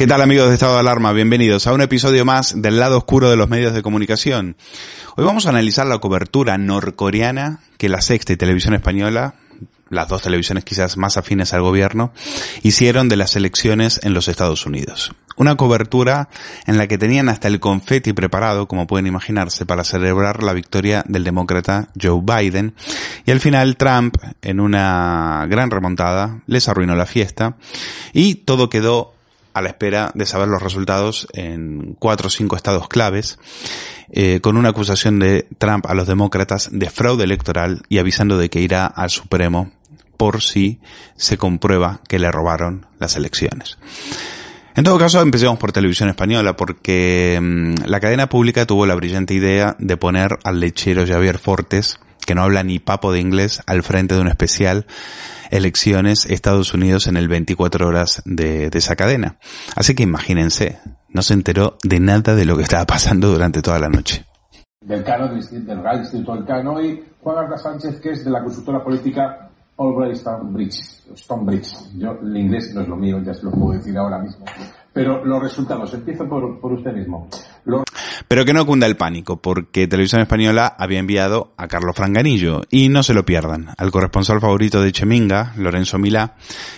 ¿Qué tal amigos de Estado de Alarma? Bienvenidos a un episodio más del lado oscuro de los medios de comunicación. Hoy vamos a analizar la cobertura norcoreana que la Sexta y Televisión Española, las dos televisiones quizás más afines al gobierno, hicieron de las elecciones en los Estados Unidos. Una cobertura en la que tenían hasta el confeti preparado, como pueden imaginarse, para celebrar la victoria del demócrata Joe Biden. Y al final Trump, en una gran remontada, les arruinó la fiesta y todo quedó a la espera de saber los resultados en cuatro o cinco estados claves, eh, con una acusación de Trump a los demócratas de fraude electoral y avisando de que irá al Supremo por si se comprueba que le robaron las elecciones. En todo caso, empecemos por televisión española, porque mm, la cadena pública tuvo la brillante idea de poner al lechero Javier Fortes, que no habla ni papo de inglés, al frente de un especial elecciones Estados Unidos en el 24 horas de, esa cadena. Así que imagínense, no se enteró de nada de lo que estaba pasando durante toda la noche. Del Cano, del, del Instituto del Cano y Juan Arda Sánchez, que es de la consultora política Albright Stonebridge. Stonebridge. Yo, el inglés no es lo mío, ya se lo puedo decir ahora mismo. Pero los resultados, empiezo por, por usted mismo. Pero que no cunda el pánico, porque Televisión Española había enviado a Carlos Franganillo, y no se lo pierdan. Al corresponsal favorito de Cheminga, Lorenzo Milá,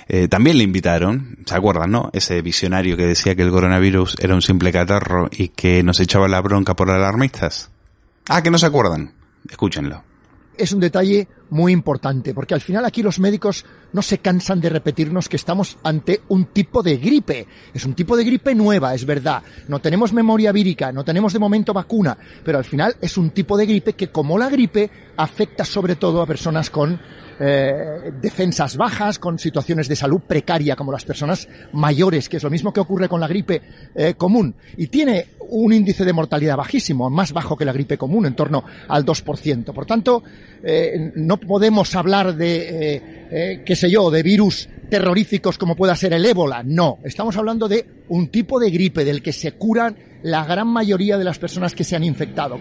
eh, también le invitaron, ¿se acuerdan, no? Ese visionario que decía que el coronavirus era un simple catarro y que nos echaba la bronca por alarmistas. Ah, que no se acuerdan. Escúchenlo es un detalle muy importante, porque al final aquí los médicos no se cansan de repetirnos que estamos ante un tipo de gripe. Es un tipo de gripe nueva, es verdad. No tenemos memoria vírica, no tenemos de momento vacuna, pero al final es un tipo de gripe que, como la gripe, afecta sobre todo a personas con eh, defensas bajas, con situaciones de salud precaria, como las personas mayores, que es lo mismo que ocurre con la gripe eh, común. Y tiene un índice de mortalidad bajísimo, más bajo que la gripe común, en torno al 2%. Por tanto, eh, no podemos hablar de, qué sé yo, de virus terroríficos como pueda ser el ébola. No, estamos hablando de un tipo de gripe del que se curan la gran mayoría de las personas que se han infectado.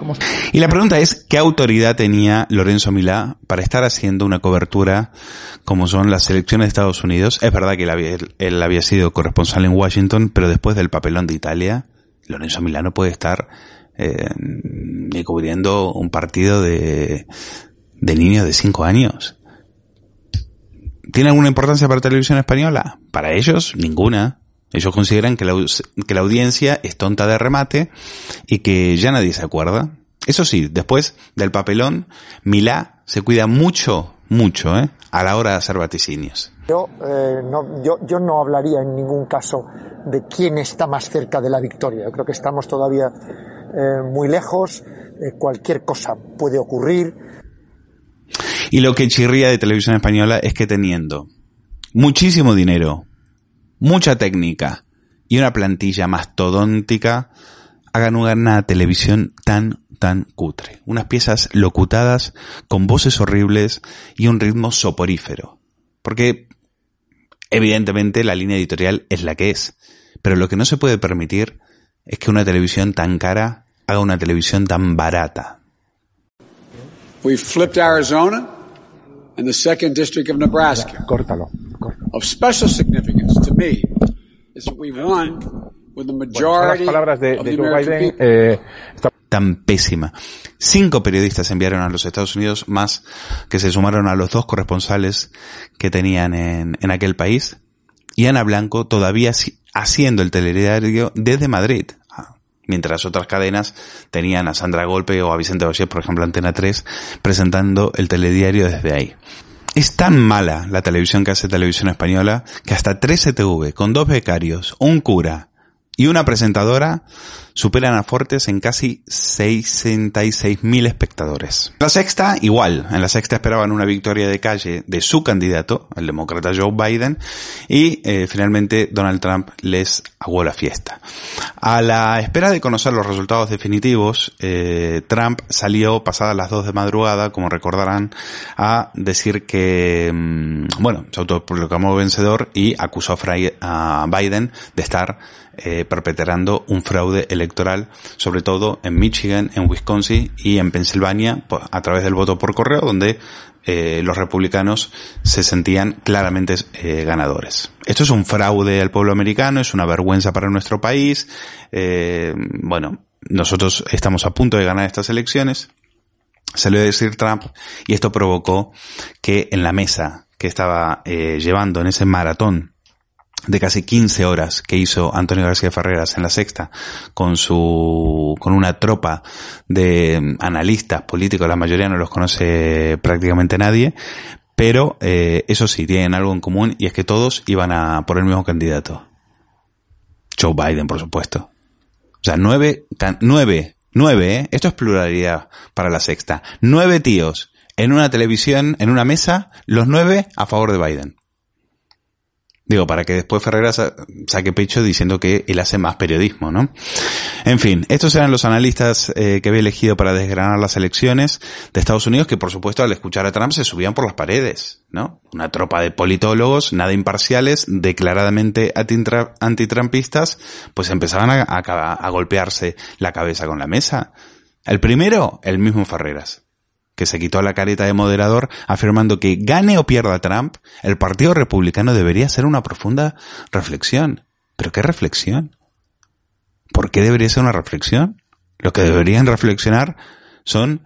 Y la pregunta es, ¿qué autoridad tenía Lorenzo Milá para estar haciendo una cobertura como son las elecciones de Estados Unidos? Es verdad que él había, él había sido corresponsal en Washington, pero después del papelón de Italia, Lorenzo Milá no puede estar eh, cubriendo un partido de, de niños de 5 años. ¿Tiene alguna importancia para televisión española? Para ellos, ninguna. Ellos consideran que la, que la audiencia es tonta de remate y que ya nadie se acuerda. Eso sí, después del papelón, Milá se cuida mucho, mucho, ¿eh? A la hora de hacer vaticinios. Yo, eh, no, yo, yo no hablaría en ningún caso de quién está más cerca de la victoria. Yo creo que estamos todavía eh, muy lejos. Eh, cualquier cosa puede ocurrir. Y lo que chirría de televisión española es que teniendo muchísimo dinero, mucha técnica y una plantilla mastodóntica, hagan una televisión tan, tan cutre. Unas piezas locutadas con voces horribles y un ritmo soporífero. Porque, evidentemente, la línea editorial es la que es. Pero lo que no se puede permitir es que una televisión tan cara haga una televisión tan barata. Flipped Arizona and the second district of Nebraska. Córtalo. Of special significance to me is that we won with the majority Bueno, las palabras de, de Joe Biden. eh, está- tan pésima. Cinco periodistas enviaron a los Estados Unidos más que se sumaron a los dos corresponsales que tenían en, en aquel país. Y Ana Blanco todavía si- haciendo el telediario desde Madrid. Mientras otras cadenas tenían a Sandra Golpe o a Vicente Boyer, por ejemplo, Antena 3, presentando el telediario desde ahí. Es tan mala la televisión que hace televisión española que hasta 13TV, con dos becarios, un cura y una presentadora, superan a Fortes en casi 66.000 espectadores. La sexta, igual. En la sexta esperaban una victoria de calle de su candidato, el demócrata Joe Biden, y eh, finalmente Donald Trump les aguó la fiesta. A la espera de conocer los resultados definitivos, eh, Trump salió pasadas las 2 de madrugada, como recordarán, a decir que, mm, bueno, se autoproclamó vencedor y acusó a Biden de estar eh, perpetrando un fraude electoral, sobre todo en Michigan, en Wisconsin y en Pensilvania, po- a través del voto por correo, donde eh, los republicanos se sentían claramente eh, ganadores. Esto es un fraude al pueblo americano, es una vergüenza para nuestro país. eh, bueno, nosotros estamos a punto de ganar estas elecciones. Salió a decir Trump y esto provocó que en la mesa que estaba llevando en ese maratón de casi 15 horas que hizo Antonio García Ferreras en la sexta con su con una tropa de analistas políticos, la mayoría no los conoce prácticamente nadie, pero eh, eso sí, tienen algo en común y es que todos iban a por el mismo candidato. Joe Biden, por supuesto. O sea, nueve, nueve, nueve, ¿eh? esto es pluralidad para la sexta. Nueve tíos en una televisión, en una mesa, los nueve a favor de Biden. Digo, para que después Ferreira sa- saque pecho diciendo que él hace más periodismo, ¿no? En fin, estos eran los analistas eh, que había elegido para desgranar las elecciones de Estados Unidos, que por supuesto al escuchar a Trump se subían por las paredes, ¿no? Una tropa de politólogos, nada imparciales, declaradamente antitrampistas, pues empezaban a golpearse la cabeza con la mesa. El primero, el mismo Ferreras que se quitó la careta de moderador afirmando que gane o pierda Trump, el Partido Republicano debería hacer una profunda reflexión. ¿Pero qué reflexión? ¿Por qué debería ser una reflexión? Lo que deberían reflexionar son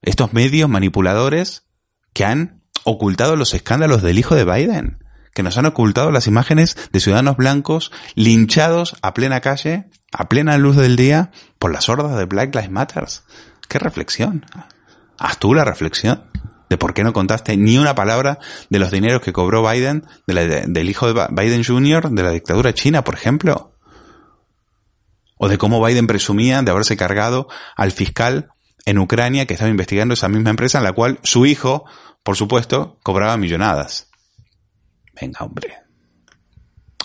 estos medios manipuladores que han ocultado los escándalos del hijo de Biden, que nos han ocultado las imágenes de ciudadanos blancos linchados a plena calle, a plena luz del día, por las hordas de Black Lives Matter. ¿Qué reflexión? Haz tú la reflexión de por qué no contaste ni una palabra de los dineros que cobró Biden, del hijo de Biden Jr., de la dictadura china, por ejemplo. O de cómo Biden presumía de haberse cargado al fiscal en Ucrania que estaba investigando esa misma empresa en la cual su hijo, por supuesto, cobraba millonadas. Venga, hombre.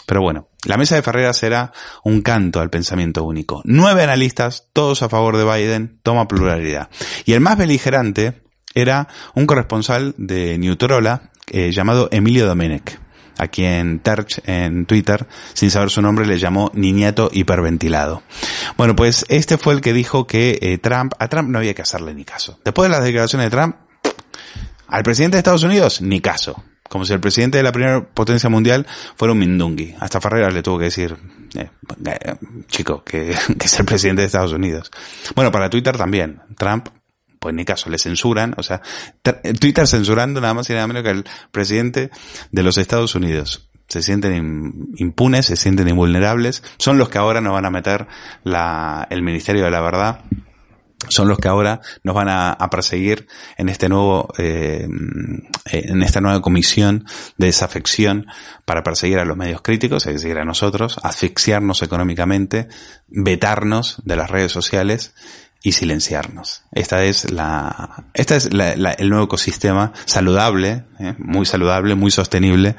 Pero bueno, la mesa de Ferreras era un canto al pensamiento único. Nueve analistas, todos a favor de Biden, toma pluralidad. Y el más beligerante era un corresponsal de Newtrola eh, llamado Emilio Domenech, a quien Terch en Twitter, sin saber su nombre, le llamó niñato hiperventilado. Bueno, pues este fue el que dijo que eh, Trump, a Trump no había que hacerle ni caso. Después de las declaraciones de Trump, al presidente de Estados Unidos, ni caso. Como si el presidente de la primera potencia mundial fuera un mindungui. Hasta Ferreras le tuvo que decir, eh, eh, chico, que, es el presidente de Estados Unidos. Bueno, para Twitter también. Trump, pues ni caso, le censuran. O sea, tr- Twitter censurando nada más y nada menos que el presidente de los Estados Unidos. Se sienten im- impunes, se sienten invulnerables. Son los que ahora nos van a meter el Ministerio de la Verdad son los que ahora nos van a, perseguir en este nuevo eh, en esta nueva comisión de desafección para perseguir a los medios críticos, es decir, a nosotros, asfixiarnos económicamente, vetarnos de las redes sociales y silenciarnos. Esta es la, esta es el nuevo ecosistema saludable, ¿eh? muy saludable, muy sostenible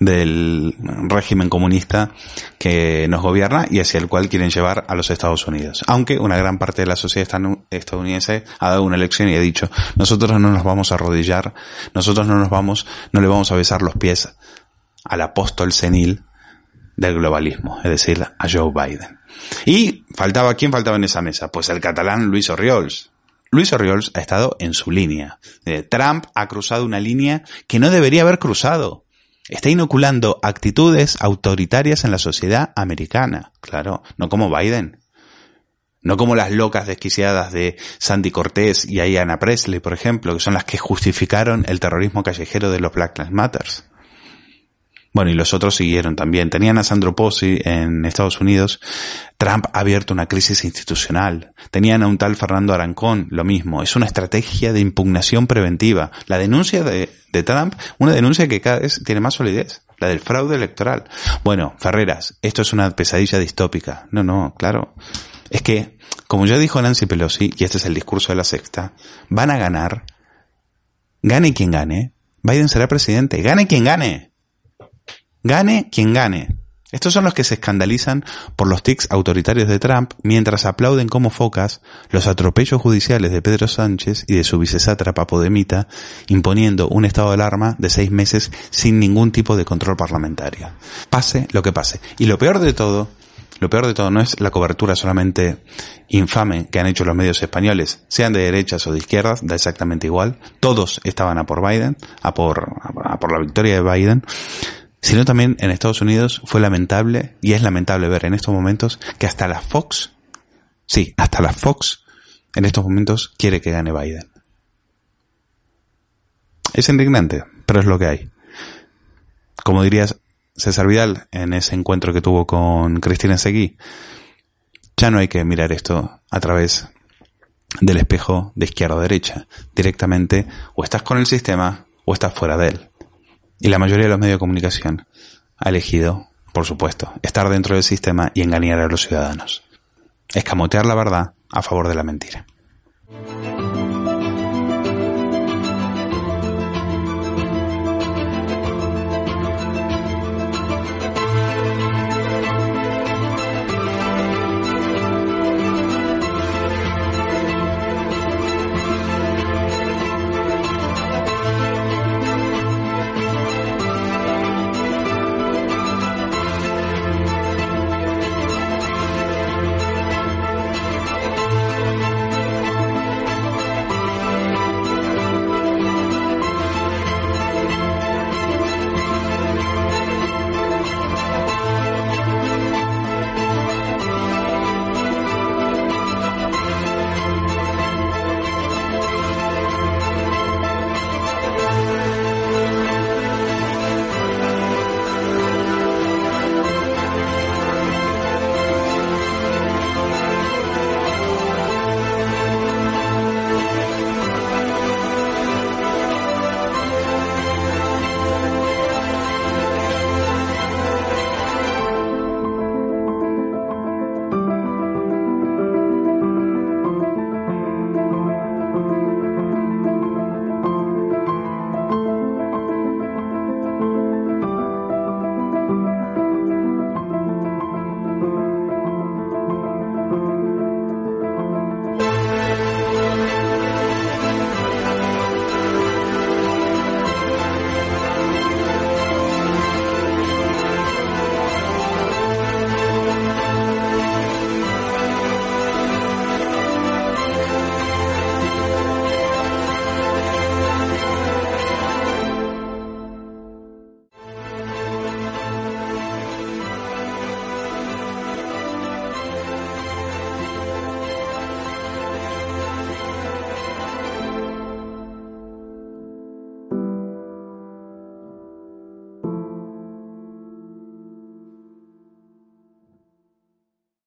del régimen comunista que nos gobierna y hacia el cual quieren llevar a los Estados Unidos. Aunque una gran parte de la sociedad estadounidense ha dado una elección y ha dicho, nosotros no nos vamos a arrodillar, nosotros no nos vamos, no le vamos a besar los pies al apóstol senil del globalismo, es decir, a Joe Biden. Y faltaba, ¿quién faltaba en esa mesa? Pues el catalán Luis Oriols. Luis Oriols ha estado en su línea. Eh, Trump ha cruzado una línea que no debería haber cruzado. Está inoculando actitudes autoritarias en la sociedad americana. Claro, no como Biden. No como las locas desquiciadas de Sandy Cortés y Ayanna Presley, por ejemplo, que son las que justificaron el terrorismo callejero de los Black Lives Matters. Bueno, y los otros siguieron también. Tenían a Sandro Pozzi en Estados Unidos. Trump ha abierto una crisis institucional. Tenían a un tal Fernando Arancón, lo mismo. Es una estrategia de impugnación preventiva. La denuncia de, de Trump, una denuncia que cada vez tiene más solidez. La del fraude electoral. Bueno, Ferreras, esto es una pesadilla distópica. No, no, claro. Es que, como ya dijo Nancy Pelosi, y este es el discurso de la sexta, van a ganar. Gane quien gane. Biden será presidente. Gane quien gane. Gane quien gane. Estos son los que se escandalizan por los tics autoritarios de Trump mientras aplauden como focas los atropellos judiciales de Pedro Sánchez y de su vicesátrapa Podemita, imponiendo un estado de alarma de seis meses sin ningún tipo de control parlamentario. Pase lo que pase. Y lo peor de todo, lo peor de todo no es la cobertura solamente infame que han hecho los medios españoles, sean de derechas o de izquierdas, da exactamente igual. Todos estaban a por Biden, a por, a por la victoria de Biden sino también en Estados Unidos fue lamentable, y es lamentable ver en estos momentos, que hasta la Fox, sí, hasta la Fox, en estos momentos quiere que gane Biden. Es indignante, pero es lo que hay. Como dirías César Vidal en ese encuentro que tuvo con Cristina Seguí, ya no hay que mirar esto a través del espejo de izquierda a derecha. Directamente o estás con el sistema o estás fuera de él y la mayoría de los medios de comunicación ha elegido, por supuesto, estar dentro del sistema y engañar a los ciudadanos. Escamotear la verdad a favor de la mentira.